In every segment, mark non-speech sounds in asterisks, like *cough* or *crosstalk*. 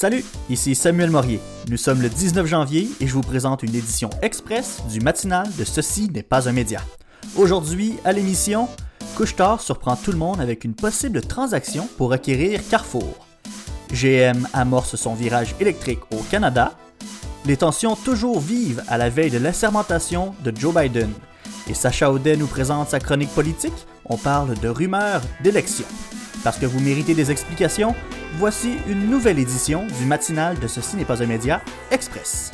Salut, ici Samuel Morier. Nous sommes le 19 janvier et je vous présente une édition express du matinal de Ceci n'est pas un média. Aujourd'hui, à l'émission, Couchetard surprend tout le monde avec une possible transaction pour acquérir Carrefour. GM amorce son virage électrique au Canada. Les tensions toujours vives à la veille de l'assermentation de Joe Biden. Et Sacha Audet nous présente sa chronique politique. On parle de rumeurs d'élections. Parce que vous méritez des explications, voici une nouvelle édition du matinal de Ceci n'est pas un média express.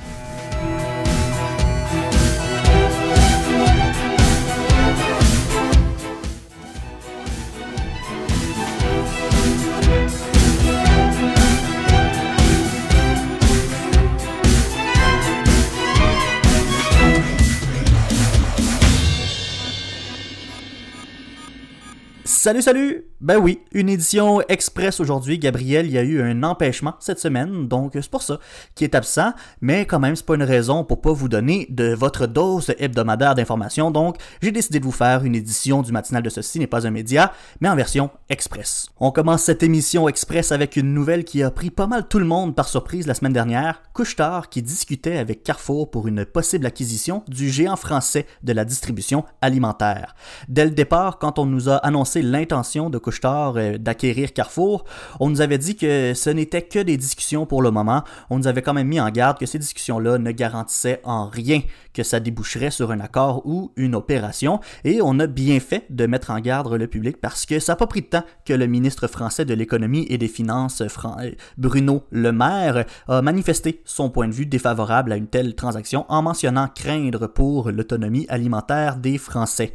Salut, salut! Ben oui, une édition express aujourd'hui. Gabriel, il y a eu un empêchement cette semaine, donc c'est pour ça qu'il est absent, mais quand même, c'est pas une raison pour pas vous donner de votre dose hebdomadaire d'informations, donc j'ai décidé de vous faire une édition du matinal de ceci n'est pas un média, mais en version express. On commence cette émission express avec une nouvelle qui a pris pas mal tout le monde par surprise la semaine dernière, Couchetard qui discutait avec Carrefour pour une possible acquisition du géant français de la distribution alimentaire. Dès le départ, quand on nous a annoncé l'intention de Couchetard euh, d'acquérir Carrefour, on nous avait dit que ce n'était que des discussions pour le moment. On nous avait quand même mis en garde que ces discussions-là ne garantissaient en rien que ça déboucherait sur un accord ou une opération. Et on a bien fait de mettre en garde le public parce que ça n'a pas pris de temps que le ministre français de l'économie et des finances, euh, Bruno Le Maire, a manifesté son point de vue défavorable à une telle transaction en mentionnant craindre pour l'autonomie alimentaire des Français.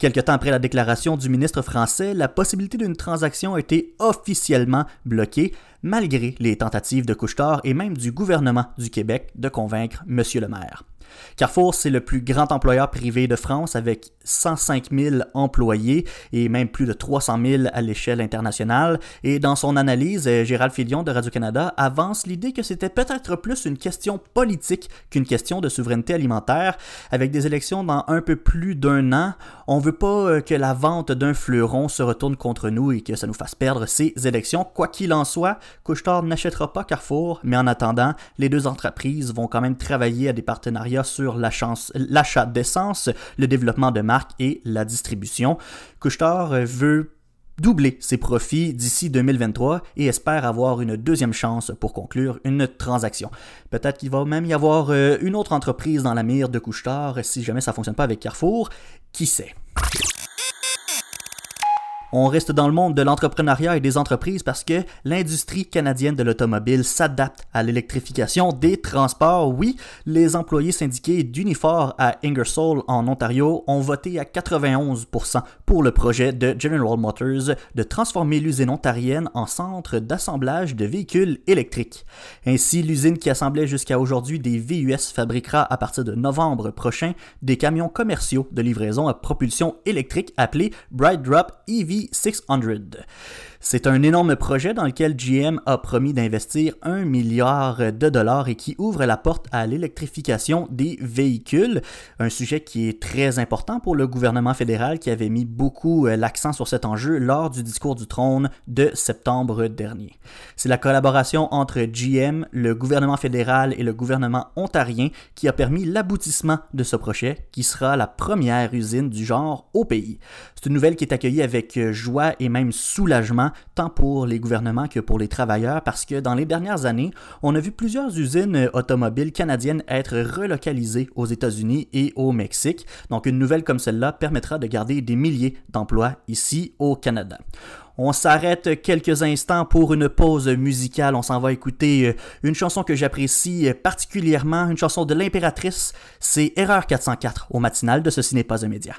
Quelque temps après la déclaration du ministre français, la possibilité d'une transaction a été officiellement bloquée, malgré les tentatives de Couchetard et même du gouvernement du Québec de convaincre M. le maire. Carrefour, c'est le plus grand employeur privé de France avec 105 000 employés et même plus de 300 000 à l'échelle internationale. Et dans son analyse, euh, Gérald Filion de Radio-Canada avance l'idée que c'était peut-être plus une question politique qu'une question de souveraineté alimentaire. Avec des élections dans un peu plus d'un an, on veut pas euh, que la vente d'un fleuron se retourne contre nous et que ça nous fasse perdre ces élections. Quoi qu'il en soit, Couchetard n'achètera pas Carrefour, mais en attendant, les deux entreprises vont quand même travailler à des partenariats sur l'achat d'essence, le développement de marques et la distribution. Couchetard veut doubler ses profits d'ici 2023 et espère avoir une deuxième chance pour conclure une transaction. Peut-être qu'il va même y avoir euh, une autre entreprise dans la mire de Couchetard si jamais ça ne fonctionne pas avec Carrefour. Qui sait? On reste dans le monde de l'entrepreneuriat et des entreprises parce que l'industrie canadienne de l'automobile s'adapte à l'électrification des transports. Oui, les employés syndiqués d'Unifor à Ingersoll en Ontario ont voté à 91% pour le projet de General Motors de transformer l'usine ontarienne en centre d'assemblage de véhicules électriques. Ainsi, l'usine qui assemblait jusqu'à aujourd'hui des VUS fabriquera à partir de novembre prochain des camions commerciaux de livraison à propulsion électrique appelés Bright Drop EV 600. C'est un énorme projet dans lequel GM a promis d'investir un milliard de dollars et qui ouvre la porte à l'électrification des véhicules, un sujet qui est très important pour le gouvernement fédéral qui avait mis beaucoup euh, l'accent sur cet enjeu lors du discours du trône de septembre dernier. C'est la collaboration entre GM, le gouvernement fédéral et le gouvernement ontarien qui a permis l'aboutissement de ce projet qui sera la première usine du genre au pays. C'est une nouvelle qui est accueillie avec joie et même soulagement tant pour les gouvernements que pour les travailleurs, parce que dans les dernières années, on a vu plusieurs usines automobiles canadiennes être relocalisées aux États-Unis et au Mexique. Donc une nouvelle comme celle-là permettra de garder des milliers d'emplois ici au Canada. On s'arrête quelques instants pour une pause musicale. On s'en va écouter euh, une chanson que j'apprécie particulièrement, une chanson de l'impératrice. C'est Erreur 404 au matinal de Ceci n'est pas média.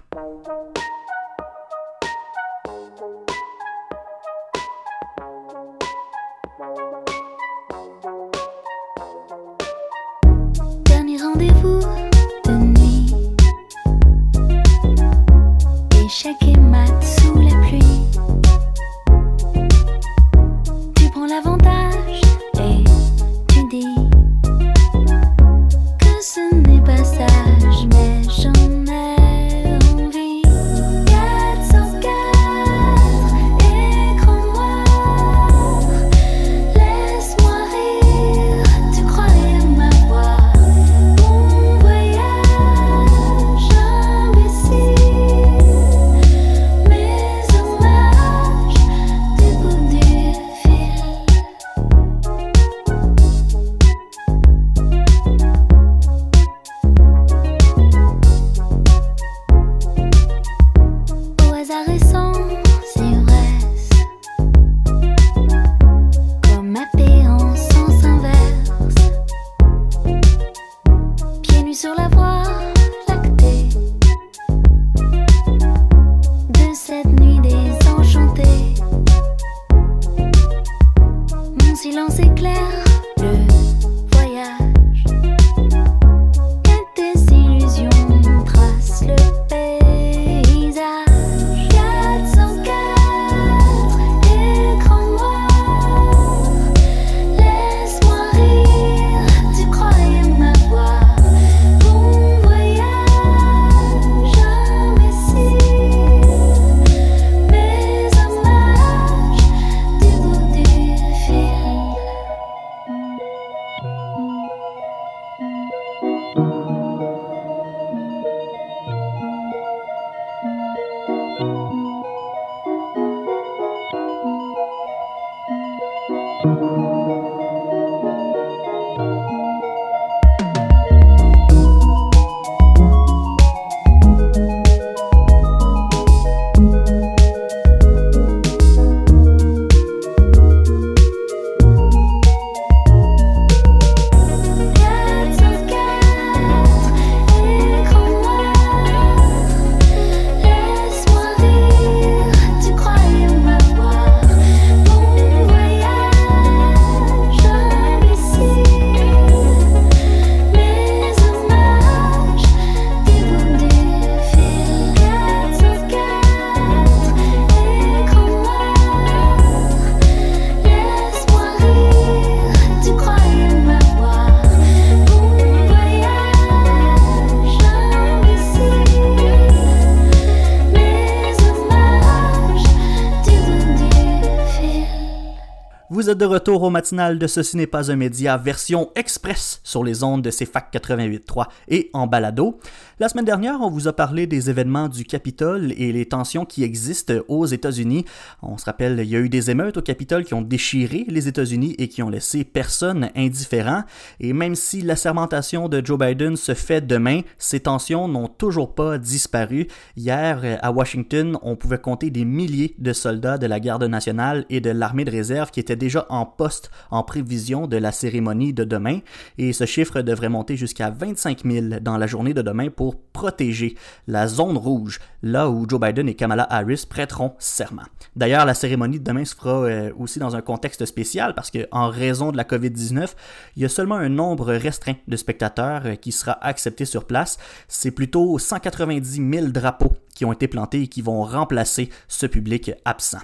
Retour au matinal de Ceci n'est pas un média, version express sur les ondes de CFAC 88.3 et en balado. La semaine dernière, on vous a parlé des événements du Capitole et les tensions qui existent aux États-Unis. On se rappelle, il y a eu des émeutes au Capitole qui ont déchiré les États-Unis et qui ont laissé personne indifférent. Et même si la sermentation de Joe Biden se fait demain, ces tensions n'ont toujours pas disparu. Hier, à Washington, on pouvait compter des milliers de soldats de la garde nationale et de l'armée de réserve qui étaient déjà en poste en prévision de la cérémonie de demain. Et ce chiffre devrait monter jusqu'à 25 000 dans la journée de demain pour protéger la zone rouge, là où Joe Biden et Kamala Harris prêteront serment. D'ailleurs, la cérémonie de demain se fera euh, aussi dans un contexte spécial parce qu'en raison de la COVID-19, il y a seulement un nombre restreint de spectateurs euh, qui sera accepté sur place. C'est plutôt 190 000 drapeaux qui ont été plantés et qui vont remplacer ce public absent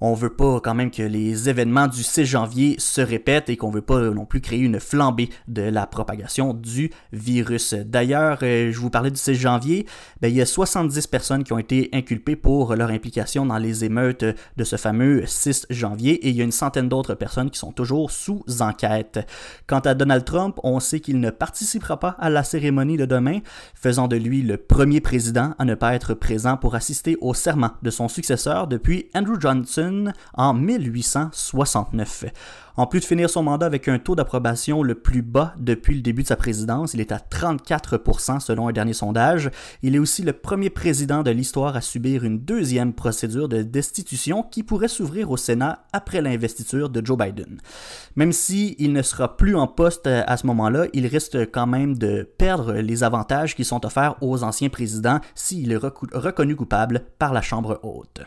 on veut pas quand même que les événements du 6 janvier se répètent et qu'on veut pas non plus créer une flambée de la propagation du virus. D'ailleurs, euh, je vous parlais du 6 janvier, ben, il y a 70 personnes qui ont été inculpées pour leur implication dans les émeutes de ce fameux 6 janvier et il y a une centaine d'autres personnes qui sont toujours sous enquête. Quant à Donald Trump, on sait qu'il ne participera pas à la cérémonie de demain, faisant de lui le premier président à ne pas être présent pour assister au serment de son successeur depuis Andrew Johnson en 1869. En plus de finir son mandat avec un taux d'approbation le plus bas depuis le début de sa présidence, il est à 34% selon un dernier sondage. Il est aussi le premier président de l'histoire à subir une deuxième procédure de destitution qui pourrait s'ouvrir au Sénat après l'investiture de Joe Biden. Même s'il ne sera plus en poste à ce moment-là, il risque quand même de perdre les avantages qui sont offerts aux anciens présidents s'il est reconnu coupable par la Chambre haute.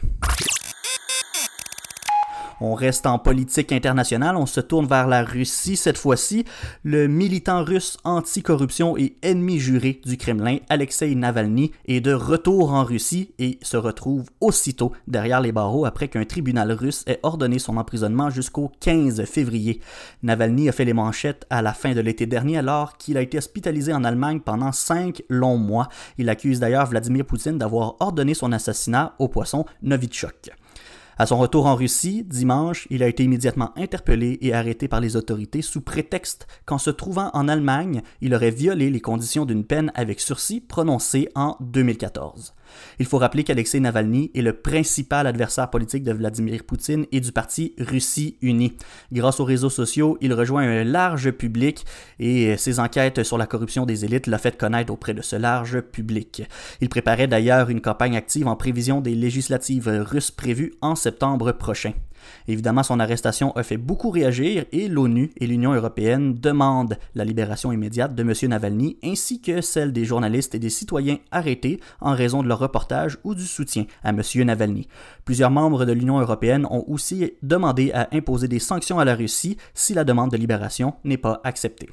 On reste en politique internationale, on se tourne vers la Russie cette fois-ci. Le militant russe anticorruption et ennemi juré du Kremlin, Alexei Navalny, est de retour en Russie et se retrouve aussitôt derrière les barreaux après qu'un tribunal russe ait ordonné son emprisonnement jusqu'au 15 février. Navalny a fait les manchettes à la fin de l'été dernier alors qu'il a été hospitalisé en Allemagne pendant cinq longs mois. Il accuse d'ailleurs Vladimir Poutine d'avoir ordonné son assassinat au poisson Novichok. À son retour en Russie, dimanche, il a été immédiatement interpellé et arrêté par les autorités sous prétexte qu'en se trouvant en Allemagne, il aurait violé les conditions d'une peine avec sursis prononcée en 2014. Il faut rappeler qu'Alexei Navalny est le principal adversaire politique de Vladimir Poutine et du parti Russie Unie. Grâce aux réseaux sociaux, il rejoint un large public et ses enquêtes sur la corruption des élites l'a fait connaître auprès de ce large public. Il préparait d'ailleurs une campagne active en prévision des législatives russes prévues en septembre prochain. Évidemment, son arrestation a fait beaucoup réagir et l'ONU et l'Union européenne demandent la libération immédiate de M. Navalny ainsi que celle des journalistes et des citoyens arrêtés en raison de leur reportage ou du soutien à M. Navalny. Plusieurs membres de l'Union européenne ont aussi demandé à imposer des sanctions à la Russie si la demande de libération n'est pas acceptée.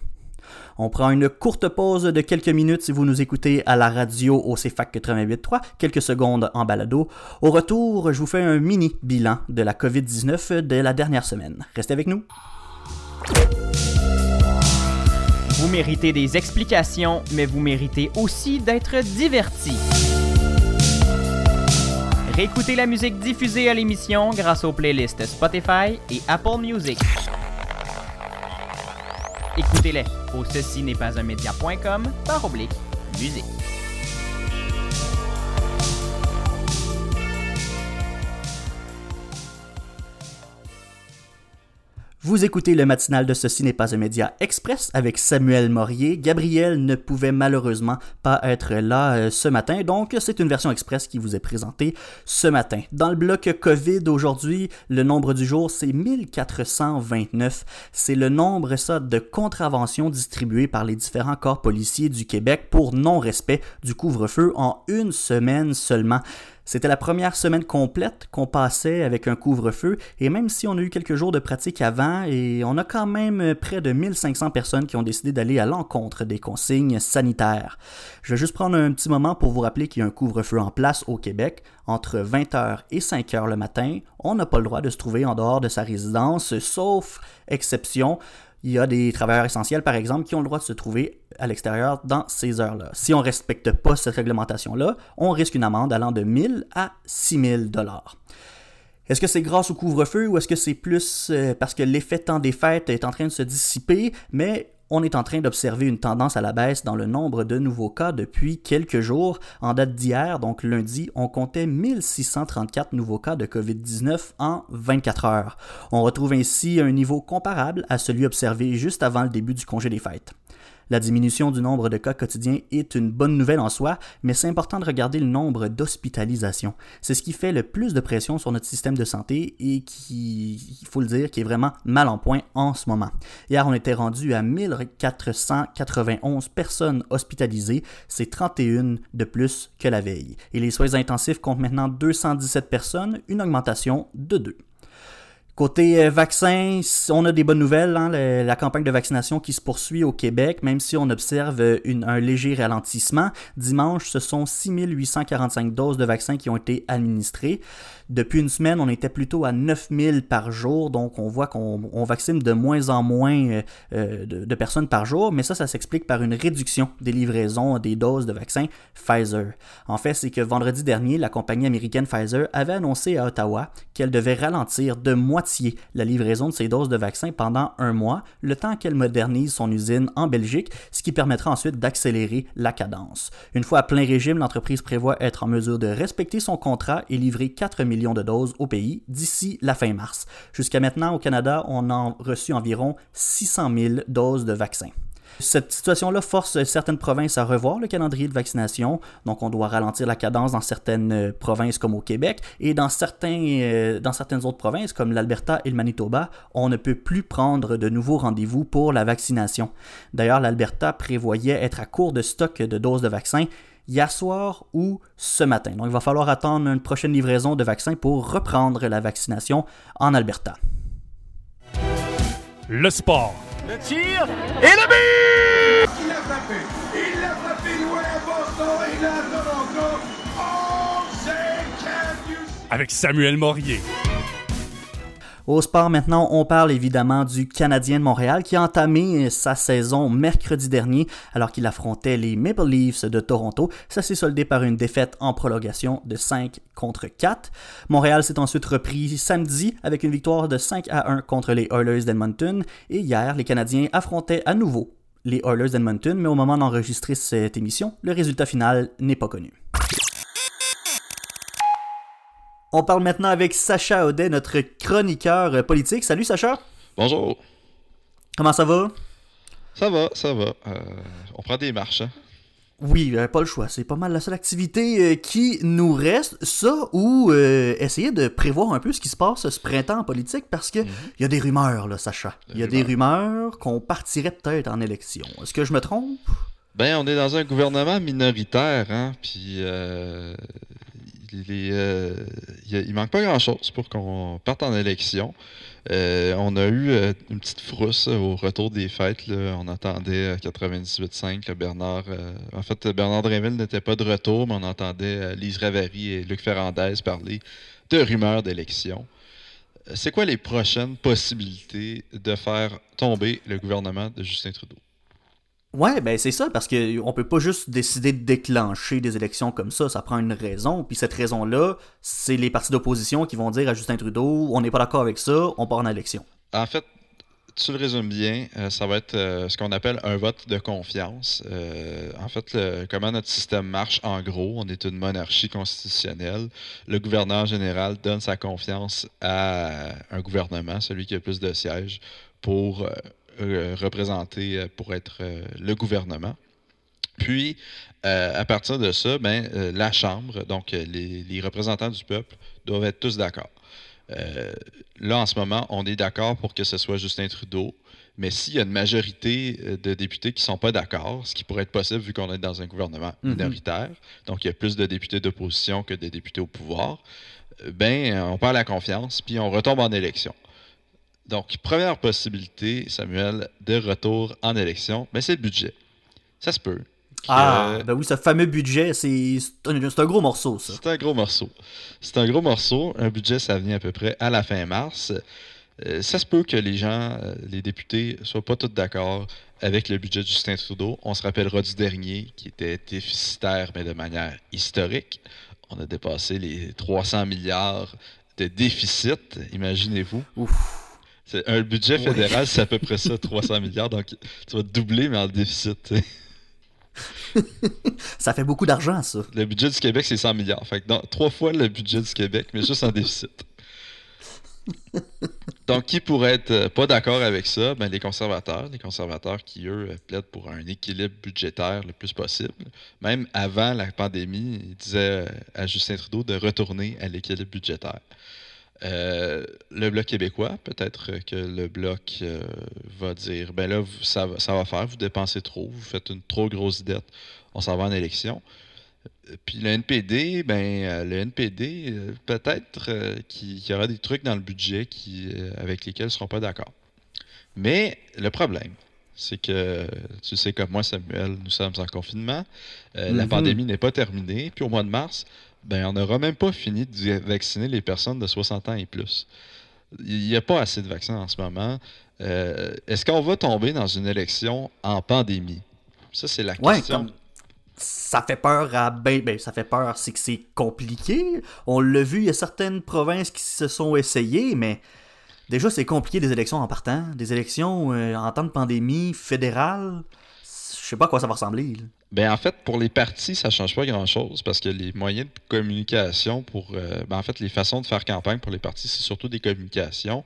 On prend une courte pause de quelques minutes si vous nous écoutez à la radio au CFAC 88.3, quelques secondes en balado. Au retour, je vous fais un mini bilan de la COVID-19 de la dernière semaine. Restez avec nous. Vous méritez des explications, mais vous méritez aussi d'être divertis. Réécoutez la musique diffusée à l'émission grâce aux playlists Spotify et Apple Music. Écoutez-les au ceci n'est pas un média.com par oblique musique. Vous écoutez le matinal de Ceci n'est pas un média express avec Samuel Morier. Gabriel ne pouvait malheureusement pas être là euh, ce matin, donc c'est une version express qui vous est présentée ce matin. Dans le bloc COVID aujourd'hui, le nombre du jour c'est 1429. C'est le nombre de contraventions distribuées par les différents corps policiers du Québec pour non-respect du couvre-feu en une semaine seulement. C'était la première semaine complète qu'on passait avec un couvre-feu et même si on a eu quelques jours de pratique avant et on a quand même près de 1500 personnes qui ont décidé d'aller à l'encontre des consignes sanitaires. Je vais juste prendre un petit moment pour vous rappeler qu'il y a un couvre-feu en place au Québec. Entre 20h et 5h le matin, on n'a pas le droit de se trouver en dehors de sa résidence, sauf exception. Il y a des travailleurs essentiels, par exemple, qui ont le droit de se trouver à l'extérieur dans ces heures-là. Si on ne respecte pas cette réglementation-là, on risque une amende allant de 1000 à 6000 dollars. Est-ce que c'est grâce au couvre-feu ou est-ce que c'est plus euh, parce que l'effet temps des fêtes est en train de se dissiper, mais on est en train d'observer une tendance à la baisse dans le nombre de nouveaux cas depuis quelques jours. En date d'hier, donc lundi, on comptait 1634 nouveaux cas de COVID-19 en 24 heures. On retrouve ainsi un niveau comparable à celui observé juste avant le début du congé des fêtes. La diminution du nombre de cas quotidiens est une bonne nouvelle en soi, mais c'est important de regarder le nombre d'hospitalisations. C'est ce qui fait le plus de pression sur notre système de santé et qui, il faut le dire, est vraiment mal en point en ce moment. Hier, on était rendu à 1491 personnes hospitalisées, c'est 31 de plus que la veille. Et les soins intensifs comptent maintenant 217 personnes, une augmentation de 2. Côté euh, vaccin, on a des bonnes nouvelles. Hein, la campagne de vaccination qui se poursuit au Québec, même si on observe euh, un léger ralentissement. Dimanche, ce sont 6845 doses de vaccins qui ont été administrées. Depuis une semaine, on était plutôt à 9000 par jour, donc on voit qu'on vaccine de moins en moins euh, euh, de, personnes par jour, mais ça, ça s'explique par une réduction des livraisons des doses de vaccins Pfizer. En fait, c'est que vendredi dernier, la compagnie américaine Pfizer avait annoncé à Ottawa qu'elle devait ralentir de moitié la livraison de ses doses de vaccins pendant un mois, le temps qu'elle modernise son usine en Belgique, ce qui permettra ensuite d'accélérer la cadence. Une fois à plein régime, l'entreprise prévoit être en mesure de respecter son contrat et livrer 4 de doses au pays d'ici la fin mars. Jusqu'à maintenant, au Canada, on a reçu environ 600 000 doses de vaccins. Cette situation-là force certaines provinces à revoir le calendrier de vaccination, donc on doit ralentir la cadence dans certaines provinces comme au Québec, et dans, euh, dans certaines autres provinces comme l'Alberta et le Manitoba, on ne peut plus prendre de nouveaux rendez-vous pour la vaccination. D'ailleurs, l'Alberta prévoyait être à court de stock de doses de vaccins hier soir ou ce matin. Donc il va falloir attendre une prochaine livraison de vaccins pour reprendre la vaccination en Alberta. Le sport. Le tir et le but! Il l'a frappé! Il l'a frappé loin à Boston et là à Toronto! Oh? Avec Samuel Morier. Au sport maintenant, on parle évidemment du Canadien de Montréal qui a entamé sa saison mercredi dernier alors qu'il affrontait les Maple Leafs de Toronto. Ça s'est soldé par une défaite en prolongation de 5 contre 4. Montréal s'est ensuite repris samedi avec une victoire de 5 à 1 contre les Oilers d'Edmonton et hier, les Canadiens affrontaient à nouveau les Oilers d'Edmonton, mais au moment d'enregistrer cette émission, le résultat final n'est pas connu. On parle maintenant avec Sacha Audet, notre chroniqueur politique. Salut Sacha. Bonjour. Comment ça va? Ça va, ça va. Euh, on prend des marches, hein? Oui, euh, pas le choix. C'est pas mal la seule activité euh, qui nous reste. Ça ou euh, essayer de prévoir un peu ce qui se passe ce printemps en politique parce que il y a des rumeurs, là, Sacha. Il y a des rumeurs qu'on partirait peut-être en élection. Est-ce que je me trompe? Ben, on est dans un gouvernement minoritaire, hein, puis euh, il, est, euh, il, manque pas grand-chose pour qu'on parte en élection. Euh, on a eu euh, une petite frousse au retour des fêtes. On attendait à 98.5 le Bernard. euh, en fait, Bernard Drinville n'était pas de retour, mais on entendait euh, Lise Ravary et Luc Ferrandez parler de rumeurs d'élection. Euh, C'est quoi les prochaines possibilités de faire tomber le gouvernement de Justin Trudeau? Ouais, ben c'est ça, parce que on peut pas juste décider de déclencher des élections comme ça, ça prend une raison, puis cette raison-là, c'est les partis d'opposition qui vont dire à Justin Trudeau, on n'est pas d'accord avec ça, on part en élection. En fait, tu le résumes bien, euh, ça va être euh, ce qu'on appelle un vote de confiance. Euh, en fait, le- comment notre système marche, en gros, on est une monarchie constitutionnelle. Le gouverneur général donne sa confiance à un gouvernement, celui qui a plus de sièges, pour euh, représenter, euh, pour être euh, le gouvernement. Puis, euh, à partir de ça, ben, euh, la Chambre, donc euh, les, les représentants du peuple, doivent être tous d'accord. Là, en ce moment, on est d'accord pour que ce soit Justin Trudeau, mais s'il y a une majorité de députés qui ne sont pas d'accord, ce qui pourrait être possible vu qu'on est dans un gouvernement Mhm. minoritaire, donc il y a plus de députés d'opposition que de députés au pouvoir, ben, on perd la confiance, puis on retombe en élection. Donc, première possibilité, Samuel, de retour en élection, ben, c'est le budget. Ça se peut. Ah, ben oui, ce fameux budget, c'est c'est un, c'est un gros morceau, ça. c'est un gros morceau. C'est un gros morceau. Un budget, ça vient à peu près à la fin mars. Euh, ça se peut que les gens, euh, les députés, soient pas tous d'accord avec le budget de Justin Trudeau. On se rappellera du dernier qui était déficitaire, mais de manière historique. On a dépassé les 300 milliards de déficit, imaginez-vous. Ouf. Un budget fédéral, c'est à peu près ça, 300 milliards. Donc, tu vas doubler, mais en déficit. *laughs* Ça fait beaucoup d'argent, ça. Le budget du Québec, c'est 100 milliards. Fait que dans- trois fois le budget du Québec, mais juste en déficit. Donc, qui pourrait être euh, pas d'accord avec ça? Ben, les conservateurs. Les conservateurs qui, eux, euh, plaident pour un équilibre budgétaire le plus possible. Même avant la pandémie, ils disaient à Justin Trudeau de retourner à l'équilibre budgétaire. Euh, le Bloc québécois, peut-être que le Bloc euh, va dire ben là, vous- ça, va- ça va faire, vous dépensez trop, vous faites une trop grosse dette, on s'en va en élection. Euh, Puis le NPD, ben le NPD, peut-être euh, qu'il y aura des trucs dans le budget qui, avec lesquels ils ne seront pas d'accord. Mais le problème, c'est que tu sais comme moi, Samuel, nous sommes en confinement. La Mhm. pandémie n'est pas terminée. Puis au mois de mars, ben, on n'aura même pas fini de vacciner les personnes de 60 ans et plus. Il n'y a pas assez de vaccins en ce moment. Euh, Est-ce qu'on va tomber dans une élection en pandémie? Ça, c'est la Ouais, question. comme ça fait peur à ben, ben ça fait peur, c'est que c'est compliqué. On l'a vu, il y a certaines provinces qui se sont essayées, mais déjà c'est compliqué des élections en partant, des élections euh, en temps de pandémie fédérale. Je sais pas à quoi ça va ressembler. là. Ben, en fait, pour les partis, ça change pas grand-chose parce que les moyens de communication pour... euh, ben, en fait, les façons de faire campagne pour les partis, c'est surtout des communications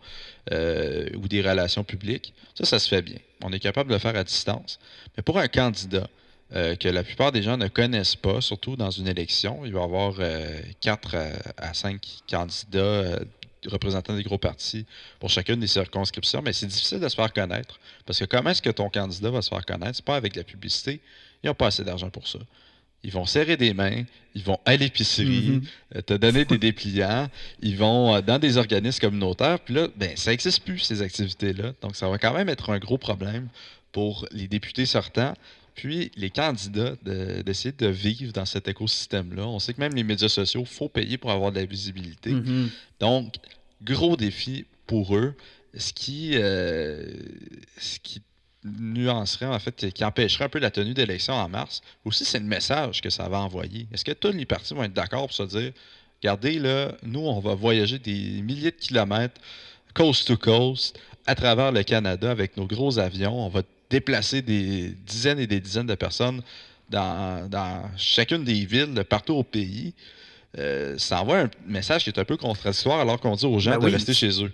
euh, ou des relations publiques. Ça, ça se fait bien. On est capable de le faire à distance. Mais pour un candidat euh, que la plupart des gens ne connaissent pas, surtout dans une élection, il va y avoir 4 à 5 candidats représentants des gros partis pour chacune des circonscriptions, mais c'est difficile de se faire connaître. Parce que comment est-ce que ton candidat va se faire connaître? C'est pas avec la publicité. Ils n'ont pas assez d'argent pour ça. Ils vont serrer des mains, ils vont à l'épicerie, Mhm. euh, te donner des dépliants, ils vont euh, dans des organismes communautaires, puis là, ben, ça n'existe plus, ces activités-là. Donc, ça va quand même être un gros problème pour les députés sortants, puis les candidats de- d'essayer de, vivre dans cet écosystème-là. On sait que même les médias sociaux, il faut payer pour avoir de la visibilité. Mhm. Donc, gros défi pour eux, ce qui, euh, ce qui nuancerait, en fait, qui empêcherait un peu la tenue d'élection en mars. Aussi, c'est le message que ça va envoyer. Est-ce que tous les partis vont être d'accord pour se dire, regardez, là, nous, on va voyager des milliers de kilomètres, coast to coast, à travers le Canada avec nos gros avions. On va déplacer des dizaines et des dizaines de personnes dans, dans chacune des villes, de partout au pays. Euh, ça envoie un message qui est un peu contradictoire alors qu'on dit aux gens Ben de oui. rester chez eux.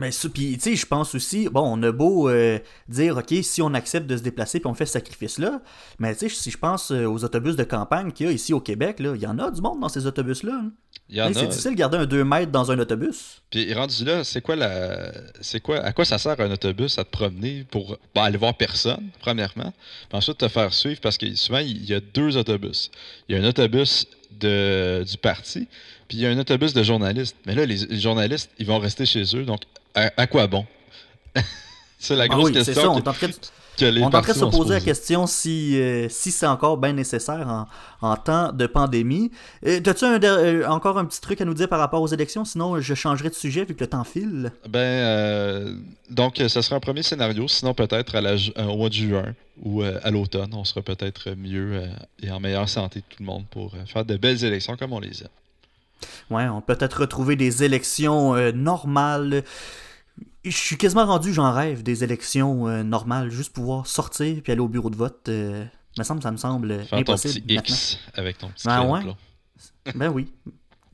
Mais ça, puis tu sais, je pense aussi, bon, on a beau euh, dire, ok, si on accepte de se déplacer puis on fait ce sacrifice-là, mais tu sais, si je pense euh, aux autobus de campagne qu'il y a ici au Québec, là, il y en a du monde dans ces autobus-là. hein. C'est difficile de garder un 2 mètres dans un autobus. Puis rendu là, c'est quoi la. C'est quoi. À quoi ça sert un autobus à te promener pour ben, aller voir personne, premièrement. Puis ensuite te faire suivre parce que souvent il y a deux autobus. Il y a un autobus de, du parti, puis il y a un autobus de journalistes. Mais là, les, les journalistes, ils vont rester chez eux, donc à, à quoi bon? *laughs* c'est la Ah grosse oui, question ça, on que, est en train de, que les on est en train de se poser la question si, euh, si c'est encore bien nécessaire en, en temps de pandémie. Euh, der- euh, encore un petit truc à nous dire par rapport aux élections? Sinon, je changerai de sujet vu que le temps file. Ben, euh, donc, ce sera un premier scénario. Sinon, peut-être au mois de juin ou à l'automne, on sera peut-être mieux et en meilleure santé tout le monde pour faire de belles élections comme on les aime. Ouais, on peut peut-être retrouver des élections euh, normales. Je suis quasiment rendu, j'en rêve, des élections euh, normales. Juste pouvoir sortir puis aller au bureau de vote. euh, me semble, ça me semble Faire ton impossible petit. X avec ton petit crayon ouais. Ben oui.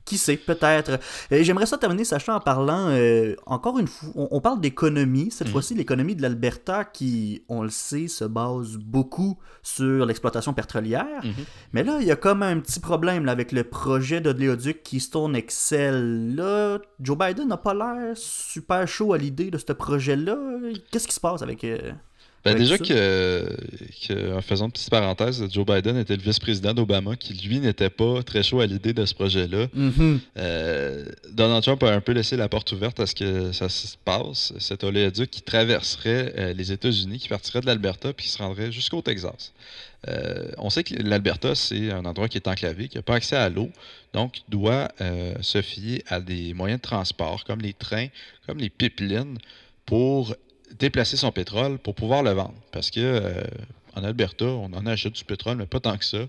Qui sait, peut-être. Euh, J'aimerais ça terminer, Sacha, en parlant, euh, encore une fois, on, on parle d'économie. Cette Mhm. fois-ci, l'économie de l'Alberta, qui, on le sait, se base beaucoup sur l'exploitation pétrolière. Mhm. Mais là, il y a comme un petit problème là, avec le projet de l'éoduc Keystone Excel. Là, Joe Biden n'a pas l'air super chaud à l'idée de ce projet-là. Qu'est-ce qui se passe avec... euh, Ben déjà que, que, en faisant une petite parenthèse, Joe Biden était le vice-président d'Obama, qui lui n'était pas très chaud à l'idée de ce projet-là. mhm. Euh, Donald Trump a un peu laissé la porte ouverte à ce que ça se passe. Cet oléoduc qui traverserait euh, les États-Unis, qui partirait de l'Alberta puis qui se rendrait jusqu'au Texas. Euh, on sait que l'Alberta, c'est un endroit qui est enclavé, qui n'a pas accès à l'eau, donc doit se fier à des moyens de transport comme les trains, comme les pipelines, pour déplacer son pétrole pour pouvoir le vendre. Parce que euh, en Alberta, on en achète du pétrole, mais pas tant que ça.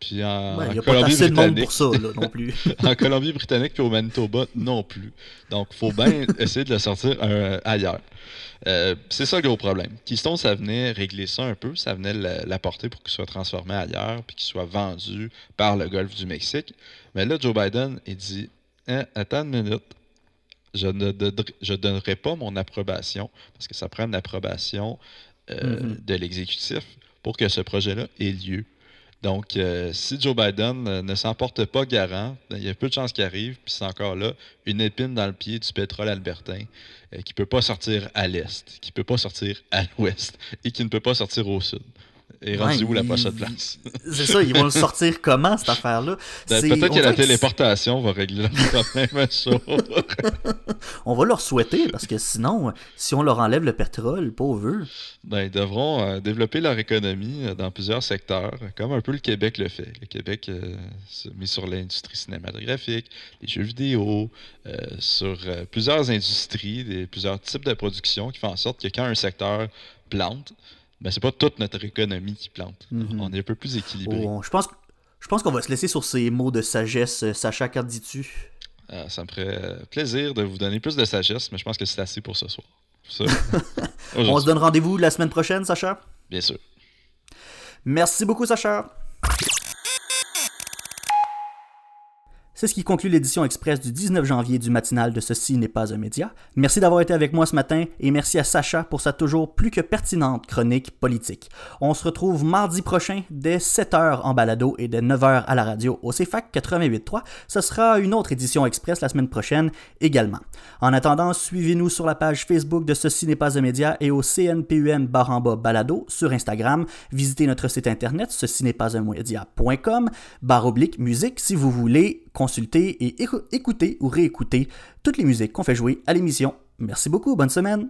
Puis en, Ouais, Il en n'y a pas Colombie assez de monde britannique, pour ça, là, non *laughs* plus. en Colombie-Britannique puis au Manitoba non plus. Donc, il faut bien *laughs* essayer de le sortir euh, ailleurs. Euh, c'est ça le gros problème. Keystone, ça venait régler ça un peu, ça venait la- l'apporter pour qu'il soit transformé ailleurs puis qu'il soit vendu par le Golfe du Mexique. Mais là, Joe Biden, il dit Hein, Attends une minute, je ne donnerai- je donnerai pas mon approbation parce que ça prend une approbation euh, Mhm. de l'exécutif pour que ce projet-là ait lieu. Donc, euh, si Joe Biden euh, ne s'en porte pas garant, ben, il y a peu de chances qu'il arrive, puis c'est encore là une épine dans le pied du pétrole albertain euh, qui ne peut pas sortir à l'est, qui ne peut pas sortir à l'ouest et qui ne peut pas sortir au sud. Et rendu Ouais, où la prochaine place? *laughs* C'est ça, ils vont le sortir comment, cette affaire-là? Ben, Peut-être que la que téléportation va régler le problème un. *laughs* On va leur souhaiter, parce que sinon, si on leur enlève le pétrole, pauvre eux. Ben, ils devront euh, développer leur économie euh, dans plusieurs secteurs, comme un peu le Québec le fait. Le Québec euh, se met sur l'industrie cinématographique, les jeux vidéo, sur plusieurs industries, des, plusieurs types de production qui font en sorte que quand un secteur plante, ben, c'est pas toute notre économie qui plante. Mhm. On est un peu plus équilibré. Oh, je pense, je pense qu'on va se laisser sur ces mots de sagesse. euh, Sacha, qu'en dis-tu? Euh, ça me ferait euh, plaisir de vous donner plus de sagesse, mais je pense que c'est assez pour ce soir. Ça, *laughs* On se donne rendez-vous la semaine prochaine, Sacha? bien sûr. Merci beaucoup, Sacha. C'est ce qui conclut l'édition express du 19 janvier du matinal de Ceci n'est pas un média. Merci d'avoir été avec moi ce matin et merci à Sacha pour sa toujours plus que pertinente chronique politique. On se retrouve mardi prochain dès 7h en balado et dès 9h à la radio au CFAC 88.3. Ce sera une autre édition express la semaine prochaine également. En attendant, suivez-nous sur la page Facebook de Ceci n'est pas un média et au CNPUM baramba balado sur Instagram. Visitez notre site internet ceci n'est pas un média.com barre oblique musique si vous voulez consulter et écou- écouter ou réécouter toutes les musiques qu'on fait jouer à l'émission. Merci beaucoup, bonne semaine!